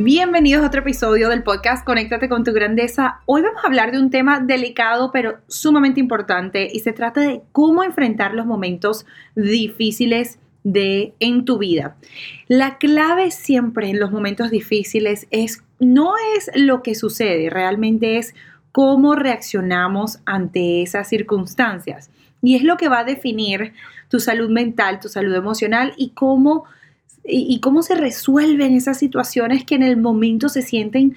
Bienvenidos a otro episodio del podcast Conéctate con tu grandeza. Hoy vamos a hablar de un tema delicado pero sumamente importante y se trata de cómo enfrentar los momentos difíciles de en tu vida. La clave siempre en los momentos difíciles es no es lo que sucede, realmente es cómo reaccionamos ante esas circunstancias. Y es lo que va a definir tu salud mental, tu salud emocional y cómo y, cómo se resuelven esas situaciones que en el momento se sienten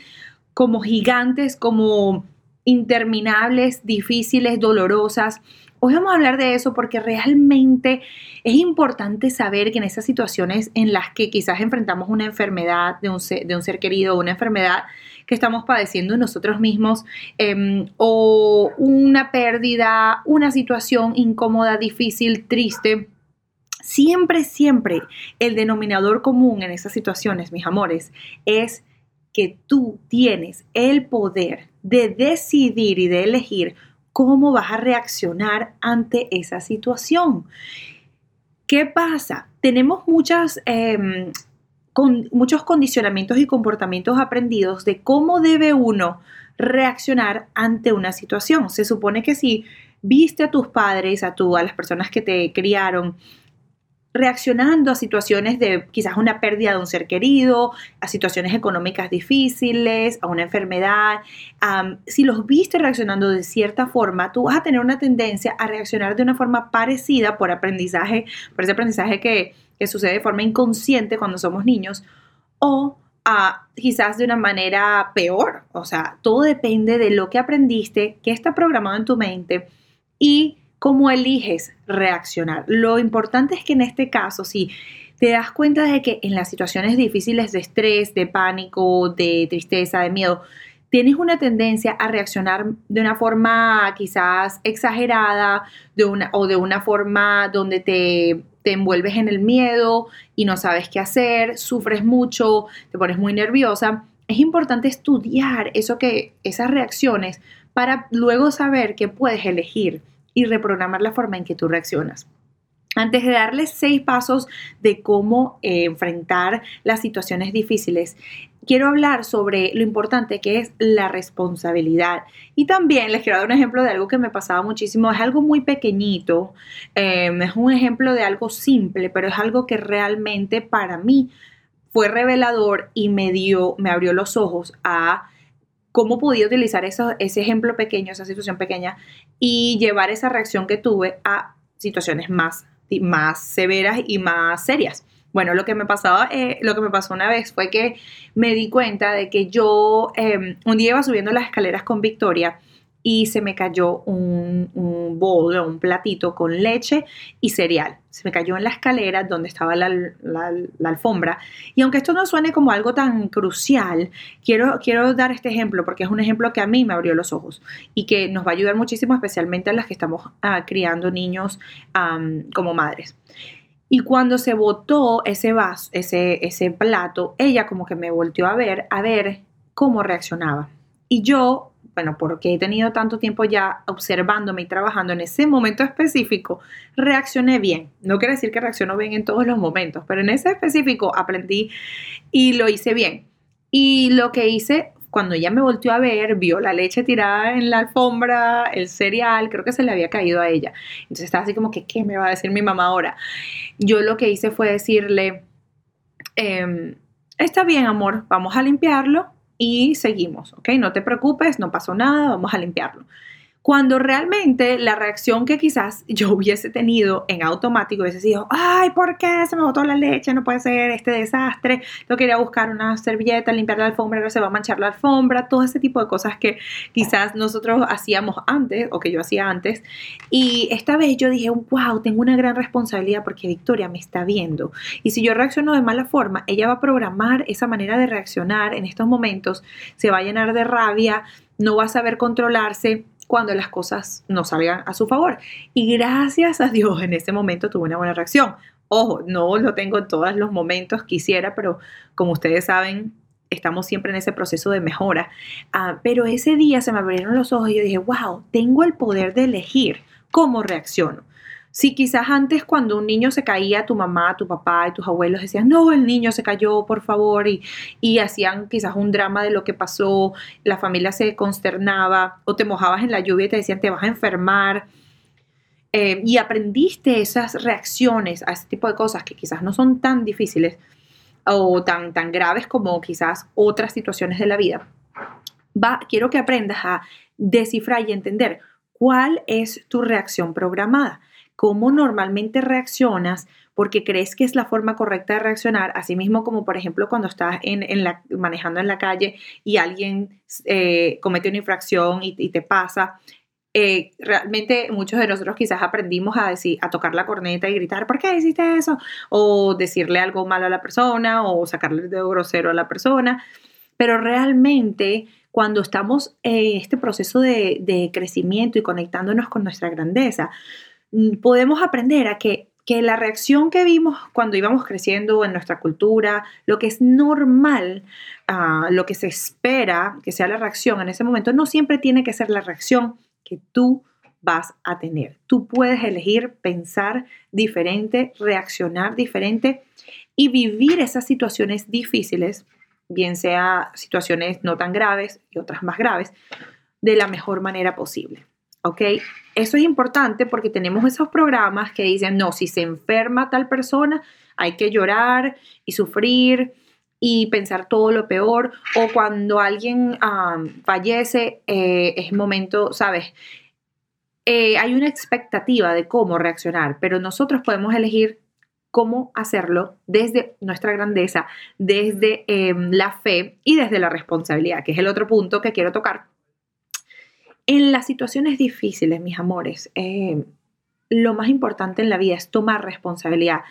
como gigantes, como interminables, difíciles, dolorosas. Hoy vamos a hablar de eso porque realmente es importante saber que en esas situaciones en las que quizás enfrentamos una enfermedad de un ser, querido, una enfermedad que estamos padeciendo nosotros mismos, em, o una pérdida, una situación incómoda, difícil, triste, Siempre, siempre el denominador común en esas situaciones, mis amores, es que tú tienes el poder de decidir y de elegir cómo vas a reaccionar ante esa situación. ¿Qué pasa? Tenemos muchas, em, con, muchos condicionamientos y comportamientos aprendidos de cómo debe uno reaccionar ante una situación. Se supone que si viste a tus padres, a, tu, a las personas que te criaron, reaccionando a situaciones de quizás una pérdida de un ser querido, a situaciones económicas difíciles, a una enfermedad. si los viste reaccionando de cierta forma, tú vas a tener una tendencia a reaccionar de una forma parecida por aprendizaje, por ese aprendizaje que, que sucede de forma inconsciente cuando somos niños, o a quizás de una manera peor. O sea, todo depende de lo que aprendiste, qué está programado en tu mente y cómo eliges reaccionar. Lo importante es que en este caso, si te das cuenta de que en las situaciones difíciles de estrés, de pánico, de tristeza, de miedo, tienes una tendencia a reaccionar de una forma quizás exagerada o de una forma donde te, te envuelves en el miedo y no sabes qué hacer, sufres mucho, te pones muy nerviosa, es importante estudiar eso que, esas reacciones para luego saber qué puedes elegir y reprogramar la forma en que tú reaccionas. Antes de darles seis pasos de cómo eh, enfrentar las situaciones difíciles, quiero hablar sobre lo importante que es la responsabilidad. Y también les quiero dar un ejemplo de algo que me pasaba muchísimo. Es algo muy pequeñito, em, es un ejemplo de algo simple, pero es algo que realmente para mí fue revelador y me dio, me abrió los ojos a cómo podía utilizar eso, ese ejemplo pequeño, esa situación pequeña, y llevar esa reacción que tuve a situaciones más, más severas y más serias. Bueno, lo que me pasaba, eh, lo que me pasó una vez fue que me di cuenta de que yo em, un día iba subiendo las escaleras con Victoria y se me cayó un, un bowl, un platito con leche y cereal. Se me cayó en la escalera donde estaba la, alfombra. Y aunque esto no suene como algo tan crucial, quiero, quiero dar este ejemplo porque es un ejemplo que a mí me abrió los ojos y que nos va a ayudar muchísimo, especialmente a las que estamos ah, criando niños como madres. Y cuando se botó ese vaso, ese, ese plato, ella como que me volteó a ver, a ver cómo reaccionaba. Y yo bueno, porque he tenido tanto tiempo ya observándome y trabajando en ese momento específico, reaccioné bien. No quiere decir que reacciono bien en todos los momentos, pero en ese específico aprendí y lo hice bien. Y lo que hice cuando ella me volteó a ver, vio la leche tirada en la alfombra, el cereal, creo que se le había caído a ella. Entonces estaba así como que, ¿qué me va a decir mi mamá ahora? Yo lo que hice fue decirle, em, está bien, amor, vamos a limpiarlo y seguimos, ¿ok? No te preocupes, no pasó nada, vamos a limpiarlo. Cuando realmente la reacción que quizás yo hubiese tenido en automático hubiese sido, ay, ¿por qué se me botó la leche? No puede ser este desastre. Yo quería buscar una servilleta, limpiar la alfombra, ahora se va a manchar la alfombra, todo ese tipo de cosas que quizás nosotros hacíamos antes o que yo hacía antes. Y esta vez yo dije, wow, tengo una gran responsabilidad porque Victoria me está viendo. Y si yo reacciono de mala forma, ella va a programar esa manera de reaccionar en estos momentos, se va a llenar de rabia, no va a saber controlarse cuando las cosas no salgan a su favor. Y gracias a Dios en ese momento tuve una buena reacción. Ojo, no lo tengo en todos los momentos, quisiera, pero como ustedes saben, estamos siempre en ese proceso de mejora. Ah, pero ese día se me abrieron los ojos y yo dije, wow, tengo el poder de elegir cómo reacciono. Si quizás antes cuando un niño se caía, tu mamá, tu papá y tus abuelos decían, no, el niño se cayó, por favor, y, y hacían quizás un drama de lo que pasó, la familia se consternaba, o te mojabas en la lluvia y te decían, te vas a enfermar. Eh, y aprendiste esas reacciones a ese tipo de cosas que quizás no son tan difíciles o tan, tan graves como quizás otras situaciones de la vida. Quiero que aprendas a descifrar y entender cuál es tu reacción programada cómo normalmente reaccionas porque crees que es la forma correcta de reaccionar, así mismo como por ejemplo cuando estás en, la, manejando en la calle y alguien eh, comete una infracción y, te pasa. Eh, realmente muchos de nosotros quizás aprendimos a decir, a tocar la corneta y gritar, ¿por qué hiciste eso? O decirle algo malo a la persona o sacarle el dedo grosero a la persona. Pero realmente cuando estamos en este proceso de, de crecimiento y conectándonos con nuestra grandeza, podemos aprender a que, la reacción que vimos cuando íbamos creciendo en nuestra cultura, lo que es normal, ah, lo que se espera que sea la reacción en ese momento, no siempre tiene que ser la reacción que tú vas a tener. Tú puedes elegir pensar diferente, reaccionar diferente y vivir esas situaciones difíciles, bien sea situaciones no tan graves y otras más graves, de la mejor manera posible. ¿Ok? Eso es importante porque tenemos esos programas que dicen, no, si se enferma tal persona, hay que llorar y sufrir y pensar todo lo peor, o cuando alguien fallece, eh, es momento, ¿sabes? Eh, hay una expectativa de cómo reaccionar, pero nosotros podemos elegir cómo hacerlo desde nuestra grandeza, desde em, la fe y desde la responsabilidad, que es el otro punto que quiero tocar en las situaciones difíciles, mis amores, eh, lo más importante en la vida es tomar responsabilidad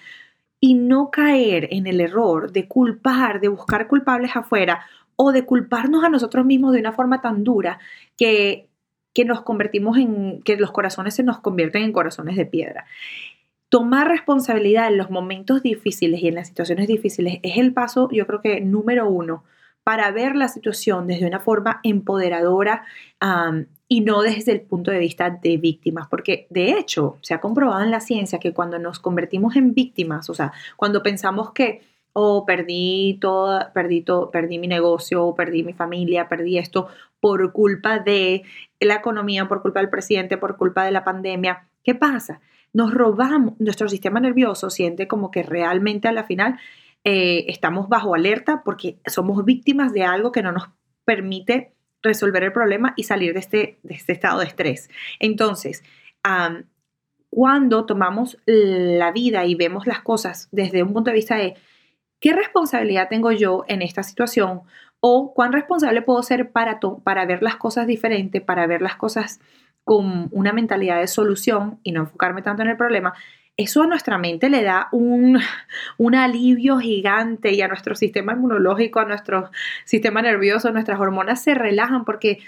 y no caer en el error de culpar, de buscar culpables afuera o de culparnos a nosotros mismos de una forma tan dura que, que nos convertimos en, que los corazones se nos convierten en corazones de piedra. Tomar responsabilidad en los momentos difíciles y en las situaciones difíciles es el paso, yo creo que número uno, para ver la situación desde una forma empoderadora y no desde el punto de vista de víctimas, porque de hecho se ha comprobado en la ciencia que cuando nos convertimos en víctimas, o sea, cuando pensamos que oh, perdí todo, perdí todo, perdí mi negocio, perdí mi familia, perdí esto por culpa de la economía, por culpa del presidente, por culpa de la pandemia, ¿qué pasa? Nos robamos, nuestro sistema nervioso siente como que realmente a la final eh, estamos bajo alerta porque somos víctimas de algo que no nos permite resolver el problema y salir de este, de este estado de estrés. Entonces, cuando tomamos la vida y vemos las cosas desde un punto de vista de qué responsabilidad tengo yo en esta situación o cuán responsable puedo ser para, para ver las cosas diferente, para ver las cosas con una mentalidad de solución y no enfocarme tanto en el problema, eso a nuestra mente le da un, alivio gigante y a nuestro sistema inmunológico, a nuestro sistema nervioso, nuestras hormonas se relajan porque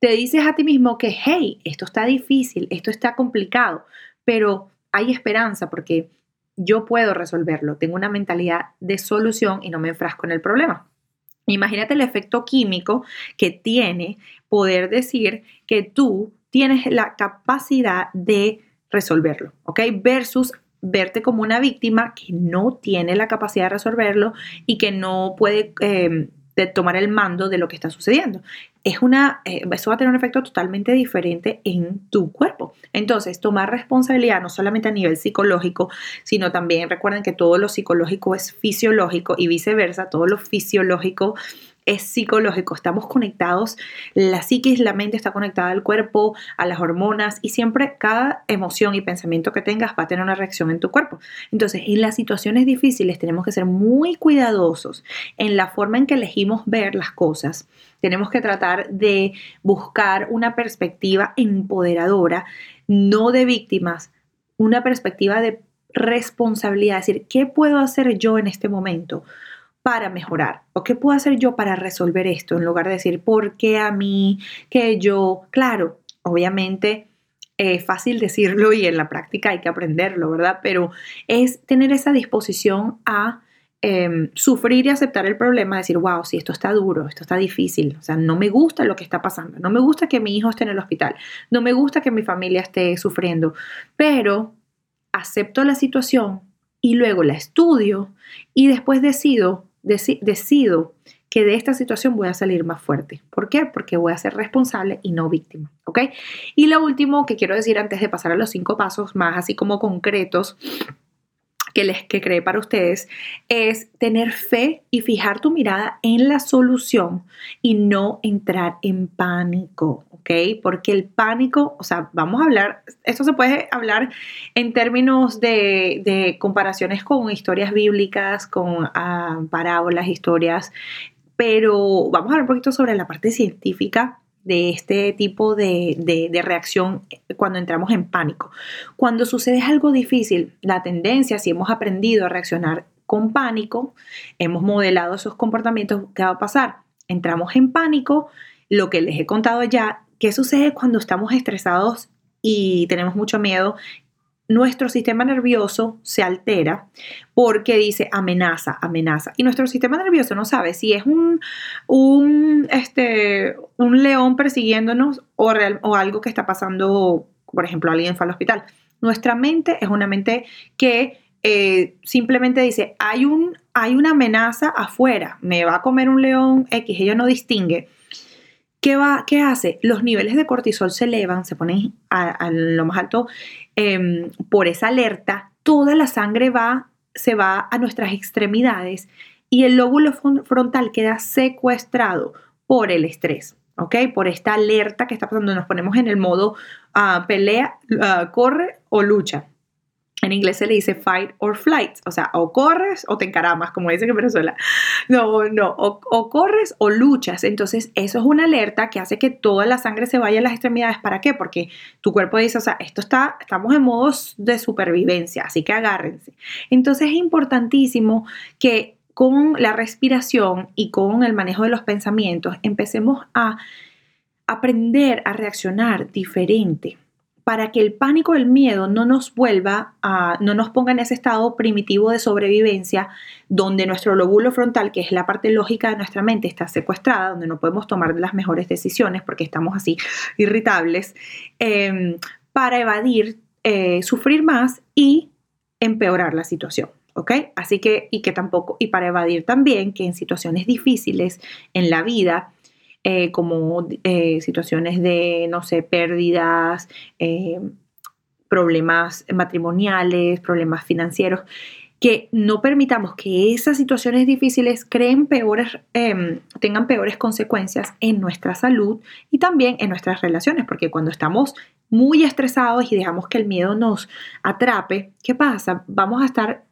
te dices a ti mismo que, hey, esto está difícil, esto está complicado, pero hay esperanza porque yo puedo resolverlo, tengo una mentalidad de solución y no me enfrasco en el problema. Imagínate el efecto químico que tiene poder decir que tú tienes la capacidad de resolverlo, ¿ok? Versus verte como una víctima que no tiene la capacidad de resolverlo y que no puede em, tomar el mando de lo que está sucediendo. Es una, eh, eso va a tener un efecto totalmente diferente en tu cuerpo. Entonces, tomar responsabilidad no solamente a nivel psicológico, sino también recuerden que todo lo psicológico es fisiológico y viceversa, todo lo fisiológico es psicológico, estamos conectados, la psiquis, la mente está conectada al cuerpo, a las hormonas y siempre cada emoción y pensamiento que tengas va a tener una reacción en tu cuerpo. Entonces, en las situaciones difíciles tenemos que ser muy cuidadosos en la forma en que elegimos ver las cosas. Tenemos que tratar de buscar una perspectiva empoderadora, no de víctimas, una perspectiva de responsabilidad, es decir, ¿qué puedo hacer yo en este momento? Para mejorar? ¿O qué puedo hacer yo para resolver esto? En lugar de decir, ¿por qué a mí? Que yo, claro, obviamente es fácil decirlo y en la práctica hay que aprenderlo, ¿verdad? Pero es tener esa disposición a em, sufrir y aceptar el problema, decir, wow, si esto está duro, esto está difícil, o sea, no me gusta lo que está pasando, no me gusta que mi hijo esté en el hospital, no me gusta que mi familia esté sufriendo, pero acepto la situación y luego la estudio y después decido decido que de esta situación voy a salir más fuerte. ¿Por qué? Porque voy a ser responsable y no víctima. ¿Ok? Y lo último que quiero decir antes de pasar a los cinco pasos más así como concretos que les que cree para ustedes es tener fe y fijar tu mirada en la solución y no entrar en pánico, ¿ok? Porque el pánico, o sea, vamos a hablar, esto se puede hablar en términos de, comparaciones con historias bíblicas, con ah, parábolas, historias, pero vamos a hablar un poquito sobre la parte científica de este tipo de, reacción cuando entramos en pánico. Cuando sucede algo difícil, la tendencia, si hemos aprendido a reaccionar con pánico, hemos modelado esos comportamientos, ¿qué va a pasar? Entramos en pánico, lo que les he contado ya, ¿qué sucede cuando estamos estresados y tenemos mucho miedo nuestro sistema nervioso se altera porque dice amenaza, amenaza. Y nuestro sistema nervioso no sabe si es un, un, este, un león persiguiéndonos o, algo que está pasando, por ejemplo, alguien fue al hospital. Nuestra mente es una mente que eh, simplemente dice, hay, un, hay una amenaza afuera, me va a comer un león X, ella no distingue. ¿Qué, va, ¿Qué hace? Los niveles de cortisol se elevan, se ponen a, lo más alto em, por esa alerta. Toda la sangre va, se va a nuestras extremidades y el lóbulo frontal queda secuestrado por el estrés. ¿Ok? Por esta alerta que está pasando, nos ponemos en el modo ah, pelea, ah, corre o lucha. En inglés se le dice fight or flight, o sea, o corres o te encaramas, como dicen en Venezuela. No, no, o, corres o luchas. Entonces, eso es una alerta que hace que toda la sangre se vaya a las extremidades. ¿Para qué? Porque tu cuerpo dice, o sea, esto está, estamos en modos de supervivencia, así que agárrense. Entonces, es importantísimo que con la respiración y con el manejo de los pensamientos empecemos a aprender a reaccionar diferente para que el pánico, el miedo no nos vuelva a, no nos ponga en ese estado primitivo de sobrevivencia donde nuestro lóbulo frontal, que es la parte lógica de nuestra mente, está secuestrada, donde no podemos tomar las mejores decisiones porque estamos así irritables, em, para evadir, eh, sufrir más y empeorar la situación. ¿Ok? Así que, y que tampoco, y para evadir también que en situaciones difíciles en la vida, eh, como eh, situaciones de, no sé, pérdidas, eh, problemas matrimoniales, problemas financieros, que no permitamos que esas situaciones difíciles creen peores, em, tengan peores consecuencias en nuestra salud y también en nuestras relaciones, porque cuando estamos muy estresados y dejamos que el miedo nos atrape, ¿qué pasa? Vamos a estar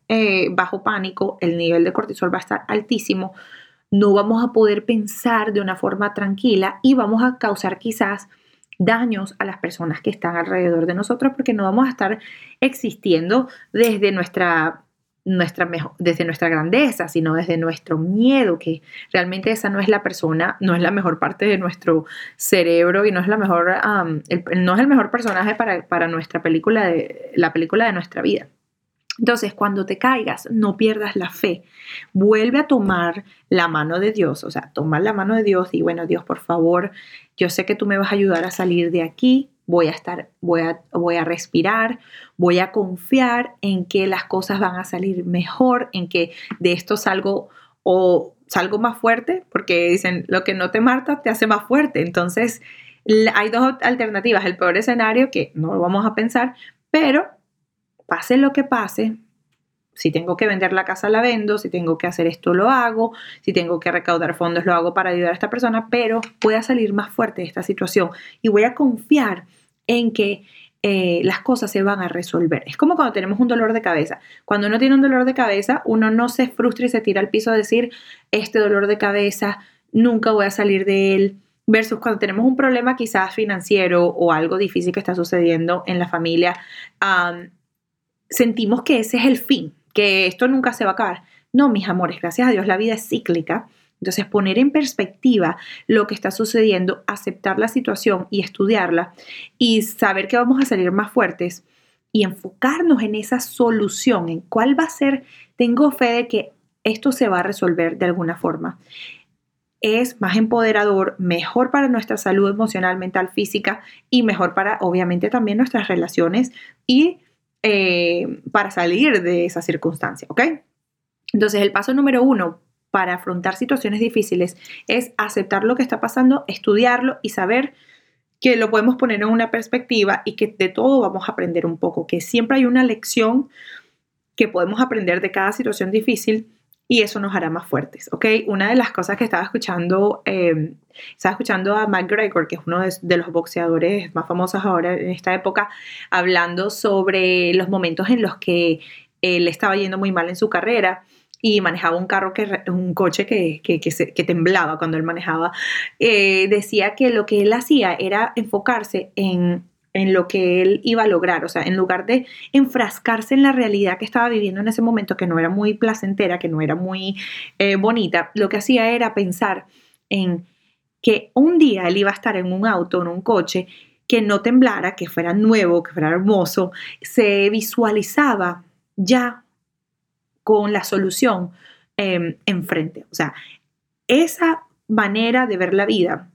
bajo pánico, el nivel de cortisol va a estar altísimo, no vamos a poder pensar de una forma tranquila y vamos a causar quizás daños a las personas que están alrededor de nosotros porque no vamos a estar existiendo desde nuestra, nuestra desde nuestra grandeza, sino desde nuestro miedo, que realmente esa no es la persona, no es la mejor parte de nuestro cerebro y no es la mejor, no es el mejor personaje para, para nuestra película de la película de nuestra vida. Entonces, cuando te caigas, no pierdas la fe. Vuelve a tomar la mano de Dios, o sea, toma la mano de Dios y bueno, Dios, por favor, yo sé que tú me vas a ayudar a salir de aquí, voy a estar, voy a, voy a respirar, voy a confiar en que las cosas van a salir mejor, en que de esto salgo o salgo más fuerte, porque dicen, lo que no te marta te hace más fuerte. Entonces, hay dos alternativas, el peor escenario, que no lo vamos a pensar, pero pase lo que pase, Si tengo que vender la casa, la vendo. Si tengo que hacer esto, lo hago. Si tengo que recaudar fondos, lo hago para ayudar a esta persona. Pero voy a salir más fuerte de esta situación y voy a confiar en que eh, las cosas se van a resolver. Es como cuando tenemos un dolor de cabeza. Cuando uno tiene un dolor de cabeza, uno no se frustra y se tira al piso a decir, este dolor de cabeza, nunca voy a salir de él. Versus cuando tenemos un problema quizás financiero o algo difícil que está sucediendo en la familia, sentimos que ese es el fin, que esto nunca se va a acabar. No, mis amores, gracias a Dios la vida es cíclica entonces, poner en perspectiva lo que está sucediendo, aceptar la situación y estudiarla y saber que vamos a salir más fuertes y enfocarnos en esa solución, en cuál va a ser, tengo fe de que esto se va a resolver de alguna forma. Es más empoderador, mejor para nuestra salud emocional, mental, física y mejor para, obviamente, también nuestras relaciones y eh, para salir de esa circunstancia, ¿ok? Entonces, el paso número uno, para afrontar situaciones difíciles es aceptar lo que está pasando, estudiarlo y saber que lo podemos poner en una perspectiva y que de todo vamos a aprender un poco, que siempre hay una lección que podemos aprender de cada situación difícil y eso nos hará más fuertes, ¿ok? Una de las cosas que estaba escuchando, em, estaba escuchando a McGregor, que es uno de, de, los boxeadores más famosos ahora en esta época, hablando sobre los momentos en los que él estaba yendo muy mal en su carrera y manejaba un carro, que, un coche que, que, que, temblaba cuando él manejaba, eh, decía que lo que él hacía era enfocarse en, en lo que él iba a lograr, o sea, en lugar de enfrascarse en la realidad que estaba viviendo en ese momento, que no era muy placentera, que no era muy eh, bonita, lo que hacía era pensar en que un día él iba a estar en un auto, en un coche, que no temblara, que fuera nuevo, que fuera hermoso, se visualizaba ya con la solución em, enfrente. O sea, esa manera de ver la vida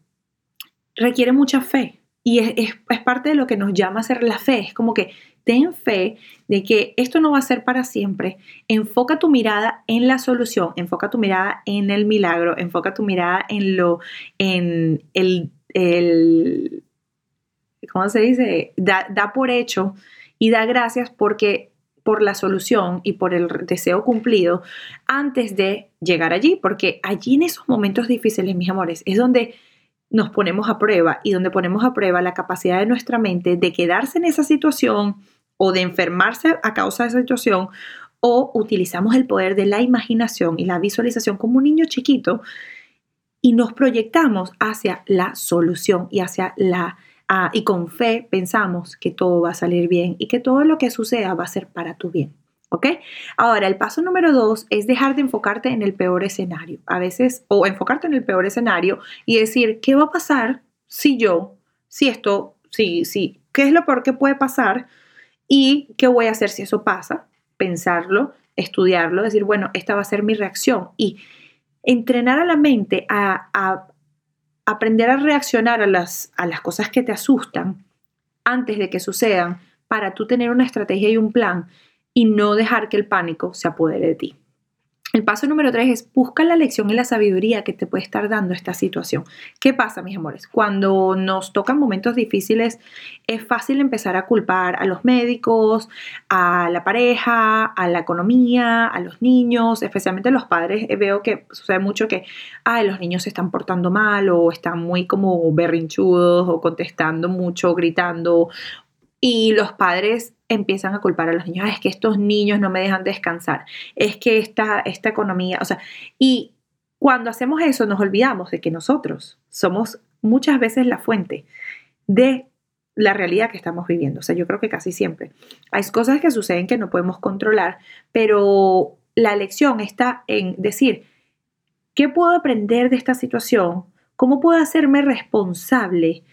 requiere mucha fe y es, parte de lo que nos llama a ser la fe. Es como que ten fe de que esto no va a ser para siempre. Enfoca tu mirada en la solución, enfoca tu mirada en el milagro, enfoca tu mirada en lo, en el, el ¿cómo se dice? Da, da por hecho y da gracias porque por la solución y por el deseo cumplido antes de llegar allí, porque allí en esos momentos difíciles, mis amores, es donde nos ponemos a prueba y donde ponemos a prueba la capacidad de nuestra mente de quedarse en esa situación o de enfermarse a causa de esa situación o utilizamos el poder de la imaginación y la visualización como un niño chiquito y nos proyectamos hacia la solución y hacia la y con fe pensamos que todo va a salir bien y que todo lo que suceda va a ser para tu bien. ¿Ok? Ahora, el paso número dos es dejar de enfocarte en el peor escenario. A veces, o enfocarte en el peor escenario y decir, ¿qué va a pasar si yo, si esto, si, si, qué es lo peor que puede pasar y qué voy a hacer si eso pasa? Pensarlo, estudiarlo, decir, bueno, esta va a ser mi reacción y entrenar a la mente a, a aprender a reaccionar a las, a las cosas que te asustan antes de que sucedan para tú tener una estrategia y un plan y no dejar que el pánico se apodere de ti. El paso número tres es busca la lección y la sabiduría que te puede estar dando esta situación. ¿Qué pasa, mis amores? Cuando nos tocan momentos difíciles, es fácil empezar a culpar a los médicos, a la pareja, a la economía, a los niños, especialmente los padres. Eh, veo que sucede mucho que, ay, los niños se están portando mal o están muy como berrinchudos o contestando mucho, gritando. Y los padres empiezan a culpar a los niños, es que estos niños no me dejan descansar, es que esta, esta economía, o sea, y cuando hacemos eso nos olvidamos de que nosotros somos muchas veces la fuente de la realidad que estamos viviendo. O sea, yo creo que casi siempre. Hay cosas que suceden que no podemos controlar, pero la lección está en decir, ¿qué puedo aprender de esta situación? ¿Cómo puedo hacerme responsable?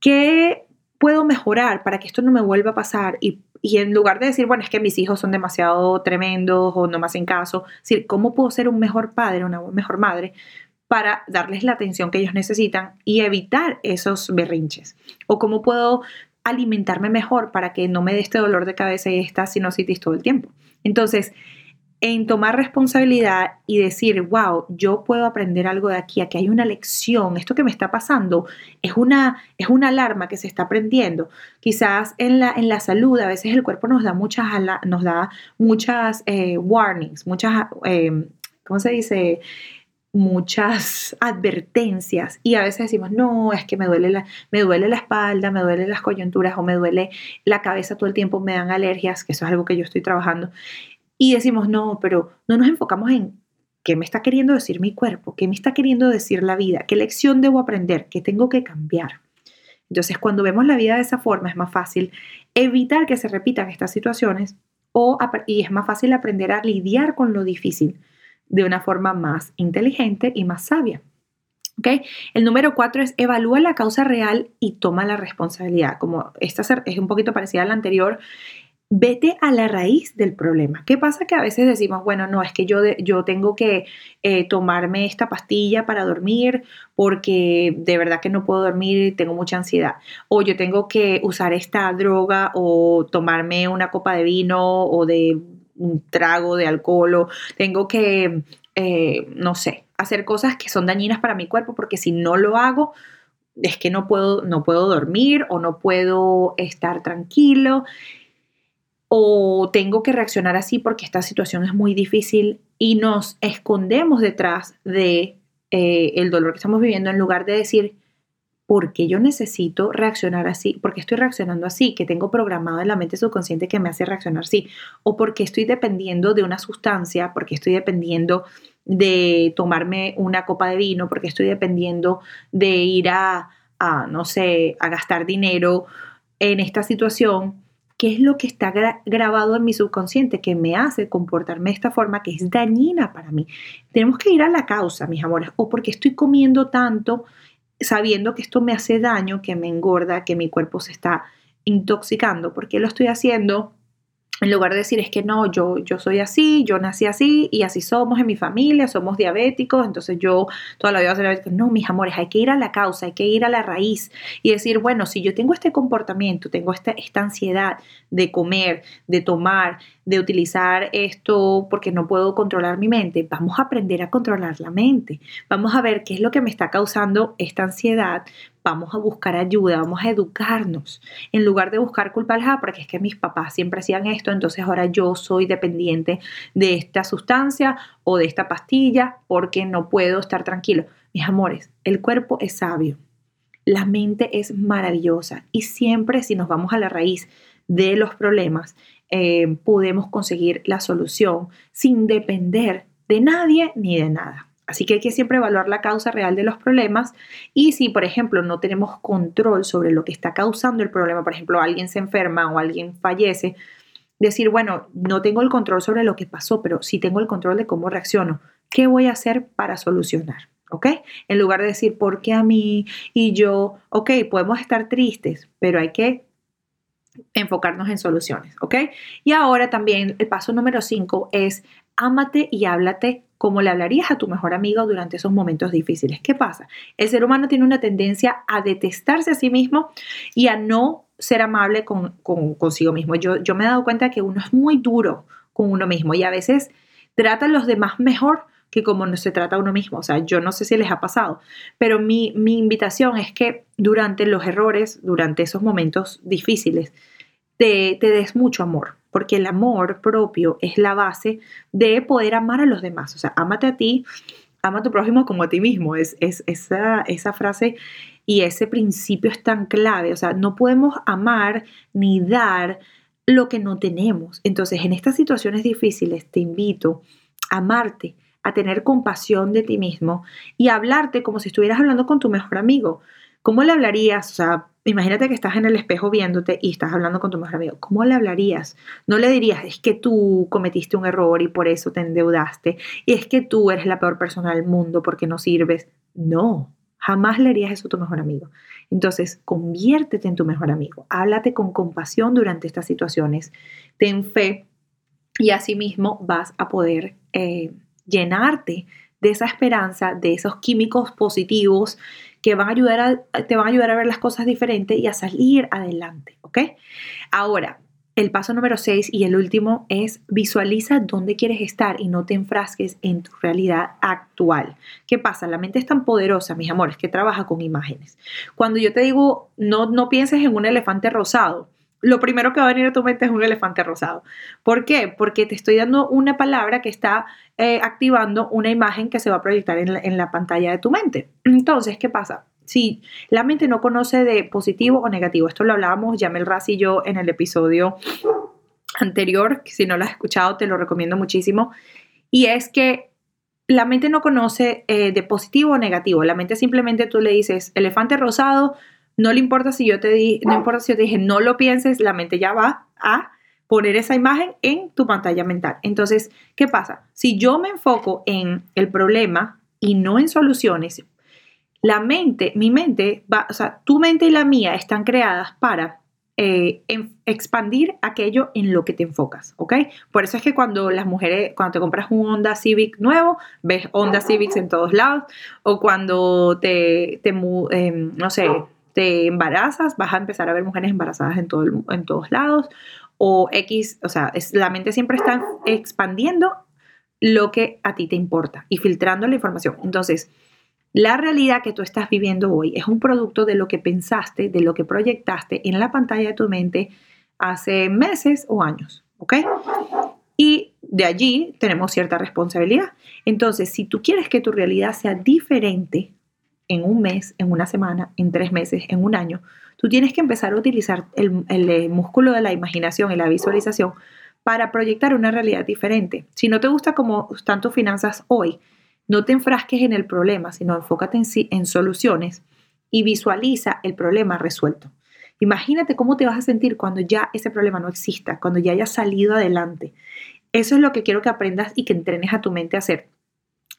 ¿Qué puedo mejorar para que esto no me vuelva a pasar y y en lugar de decir, bueno, es que mis hijos son demasiado tremendos o no me hacen caso, decir, ¿cómo puedo ser un mejor padre, una mejor madre para darles la atención que ellos necesitan y evitar esos berrinches? ¿O cómo puedo alimentarme mejor para que no me dé este dolor de cabeza y esta sinusitis todo el tiempo? Entonces, en tomar responsabilidad y decir, wow, yo puedo aprender algo de aquí, aquí hay una lección, esto que me está pasando es una, es una alarma que se está prendiendo. Quizás en la, en la salud a veces el cuerpo nos da muchas, nos da muchas eh, warnings, muchas, eh, ¿cómo se dice? muchas advertencias y a veces decimos, no, es que me duele, la, me duele la espalda, me duele las coyunturas o me duele la cabeza todo el tiempo, me dan alergias, que eso es algo que yo estoy trabajando y decimos, no, pero no nos enfocamos en qué me está queriendo decir mi cuerpo, qué me está queriendo decir la vida, qué lección debo aprender, qué tengo que cambiar. Entonces, cuando vemos la vida de esa forma, es más fácil evitar que se repitan estas situaciones o, y es más fácil aprender a lidiar con lo difícil de una forma más inteligente y más sabia. ¿Okay? El número cuatro es evalúa la causa real y toma la responsabilidad. Como esta es un poquito parecida a la anterior, vete a la raíz del problema. ¿Qué pasa? Que a veces decimos, bueno, no, es que yo, yo tengo que eh, tomarme esta pastilla para dormir porque de verdad que no puedo dormir tengo mucha ansiedad. O yo tengo que usar esta droga o tomarme una copa de vino o de un trago de alcohol o tengo que, eh, no sé, hacer cosas que son dañinas para mi cuerpo porque si no lo hago, es que no puedo, no puedo dormir o no puedo estar tranquilo o tengo que reaccionar así porque esta situación es muy difícil y nos escondemos detrás de eh, el dolor que estamos viviendo en lugar de decir por qué yo necesito reaccionar así, por qué estoy reaccionando así, que tengo programado en la mente subconsciente que me hace reaccionar así, o porque estoy dependiendo de una sustancia, porque estoy dependiendo de tomarme una copa de vino, porque estoy dependiendo de ir a no sé, a gastar dinero en esta situación qué es lo que está grabado en mi subconsciente que me hace comportarme de esta forma que es dañina para mí. Tenemos que ir a la causa, mis amores, o porque estoy comiendo tanto sabiendo que esto me hace daño, que me engorda, que mi cuerpo se está intoxicando, porque lo estoy haciendo en lugar de decir es que no, yo, yo soy así, yo nací así y así somos en mi familia, somos diabéticos, entonces yo toda la vida a ser No, mis amores, hay que ir a la causa, hay que ir a la raíz y decir, bueno, si yo tengo este comportamiento, tengo esta, esta ansiedad de comer, de tomar, de utilizar esto porque no puedo controlar mi mente, vamos a aprender a controlar la mente, vamos a ver qué es lo que me está causando esta ansiedad, vamos a buscar ayuda, vamos a educarnos, en lugar de buscar culpables, ah, porque es que mis papás siempre hacían esto, entonces ahora yo soy dependiente de esta sustancia o de esta pastilla porque no puedo estar tranquilo. Mis amores, el cuerpo es sabio, la mente es maravillosa y siempre si nos vamos a la raíz de los problemas, eh, podemos conseguir la solución sin depender de nadie ni de nada. Así que hay que siempre evaluar la causa real de los problemas y si, por ejemplo, no tenemos control sobre lo que está causando el problema, por ejemplo, alguien se enferma o alguien fallece, decir, bueno, no tengo el control sobre lo que pasó, pero sí tengo el control de cómo reacciono. ¿Qué voy a hacer para solucionar? ¿Ok? En lugar de decir, ¿por qué a mí y yo? Ok, podemos estar tristes, pero hay que enfocarnos en soluciones, ¿ok? Y ahora también el paso número 5 es ámate y háblate como le hablarías a tu mejor amigo durante esos momentos difíciles. ¿Qué pasa? El ser humano tiene una tendencia a detestarse a sí mismo y a no ser amable con, consigo mismo. Yo, yo me he dado cuenta que uno es muy duro con uno mismo y a veces trata a los demás mejor que como no se trata a uno mismo. O sea, yo no sé si les ha pasado, pero mi, mi invitación es que durante los errores, durante esos momentos difíciles, te, te des mucho amor porque el amor propio es la base de poder amar a los demás. O sea, ámate a ti, ama a tu prójimo como a ti mismo. Es, es esa, esa frase y ese principio es tan clave. O sea, no podemos amar ni dar lo que no tenemos. Entonces, en estas situaciones difíciles, te invito a amarte, a tener compasión de ti mismo y a hablarte como si estuvieras hablando con tu mejor amigo. ¿Cómo le hablarías? O sea, imagínate que estás en el espejo viéndote y estás hablando con tu mejor amigo. ¿Cómo le hablarías? No le dirías, es que tú cometiste un error y por eso te endeudaste. Y es que tú eres la peor persona del mundo porque no sirves. No, jamás le harías eso a tu mejor amigo. Entonces, conviértete en tu mejor amigo. Háblate con compasión durante estas situaciones. Ten fe y asimismo vas a poder eh, llenarte de esa esperanza, de esos químicos positivos que van a ayudar a, te van a ayudar a ver las cosas diferentes y a salir adelante, ¿ok? Ahora, el paso número 6 y el último es visualiza dónde quieres estar y no te enfrasques en tu realidad actual. ¿Qué pasa? La mente es tan poderosa, mis amores, que trabaja con imágenes. Cuando yo te digo, no, no pienses en un elefante rosado, lo primero que va a venir a tu mente es un elefante rosado. ¿Por qué? Porque te estoy dando una palabra que está eh, activando una imagen que se va a proyectar en la, pantalla de tu mente. Entonces, ¿qué pasa? Si la mente no conoce de positivo o negativo, esto lo hablábamos Yamel Raz y yo en el episodio anterior, si no lo has escuchado te lo recomiendo muchísimo, y es que la mente no conoce eh, de positivo o negativo, la mente simplemente tú le dices elefante rosado, no le importa si yo te di, no importa si yo te dije no lo pienses, la mente ya va a poner esa imagen en tu pantalla mental. Entonces, ¿qué pasa? Si yo me enfoco en el problema y no en soluciones, la mente, mi mente, va, o sea, tu mente y la mía están creadas para eh, expandir aquello en lo que te enfocas, ¿ok? Por eso es que cuando las mujeres, cuando te compras un Honda Civic nuevo, ves Honda Civics en todos lados, o cuando te, te em, no sé, te embarazas, vas a empezar a ver mujeres embarazadas en, todo en todos lados, o X, o sea, es, la mente siempre está expandiendo lo que a ti te importa y filtrando la información. Entonces, la realidad que tú estás viviendo hoy es un producto de lo que pensaste, de lo que proyectaste en la pantalla de tu mente hace meses o años, ¿ok? Y de allí tenemos cierta responsabilidad. Entonces, si tú quieres que tu realidad sea diferente en un mes, en una semana, en tres meses, en un año, tú tienes que empezar a utilizar el, el músculo de la imaginación y la visualización para proyectar una realidad diferente. Si no te gusta cómo están tus finanzas hoy, no te enfrasques en el problema, sino enfócate en, en soluciones y visualiza el problema resuelto. Imagínate cómo te vas a sentir cuando ya ese problema no exista, cuando ya hayas salido adelante. Eso es lo que quiero que aprendas y que entrenes a tu mente a hacer.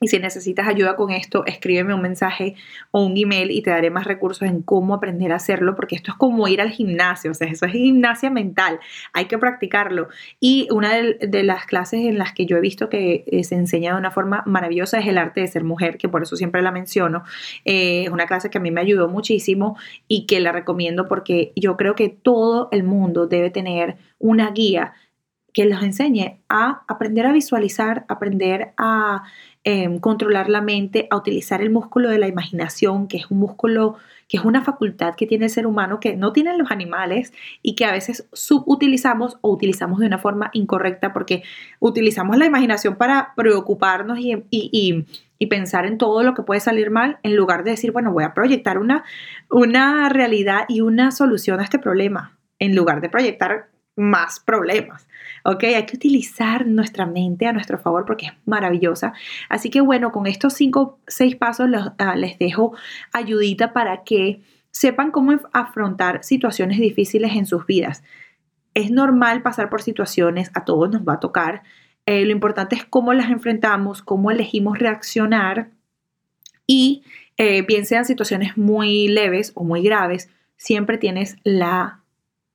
Y si necesitas ayuda con esto, escríbeme un mensaje o un email y te daré más recursos en cómo aprender a hacerlo, porque esto es como ir al gimnasio, o sea, eso es gimnasia mental, hay que practicarlo. Y una de, las clases en las que yo he visto que eh, se enseña de una forma maravillosa es el arte de ser mujer, que por eso siempre la menciono. Eh, es una clase que a mí me ayudó muchísimo y que la recomiendo porque yo creo que todo el mundo debe tener una guía que los enseñe a aprender a visualizar, aprender a Em, controlar la mente, a utilizar el músculo de la imaginación, que es un músculo, que es una facultad que tiene el ser humano que no tienen los animales y que a veces subutilizamos o utilizamos de una forma incorrecta porque utilizamos la imaginación para preocuparnos y, y, pensar en todo lo que puede salir mal en lugar de decir, bueno, voy a proyectar una, una realidad y una solución a este problema, en lugar de proyectar más problemas. ¿Ok? Hay que utilizar nuestra mente a nuestro favor porque es maravillosa. Así que bueno, con estos cinco, seis pasos ah, les dejo ayudita para que sepan cómo afrontar situaciones difíciles en sus vidas. Es normal pasar por situaciones, a todos nos va a tocar. Eh, lo importante es cómo las enfrentamos, cómo elegimos reaccionar y eh, bien sean situaciones muy leves o muy graves, siempre tienes la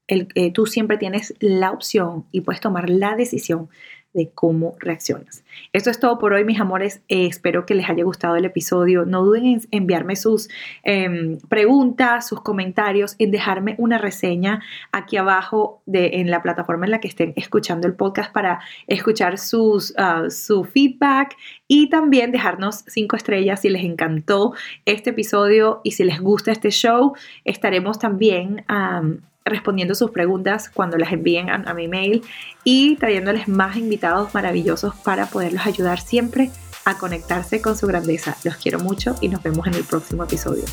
el, eh, tú siempre tienes la opción y puedes tomar la decisión de cómo reaccionas. Esto es todo por hoy, mis amores. Eh, espero que les haya gustado el episodio. No duden en enviarme sus em, preguntas, sus comentarios, en dejarme una reseña aquí abajo de, en la plataforma en la que estén escuchando el podcast para escuchar sus, ah, su feedback y también dejarnos cinco estrellas si les encantó este episodio y si les gusta este show. Estaremos también respondiendo sus preguntas cuando las envíen a, mi mail y trayéndoles más invitados maravillosos para poderlos ayudar siempre a conectarse con su grandeza. Los quiero mucho y nos vemos en el próximo episodio.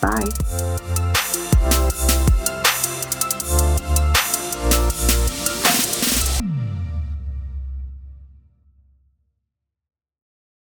Bye.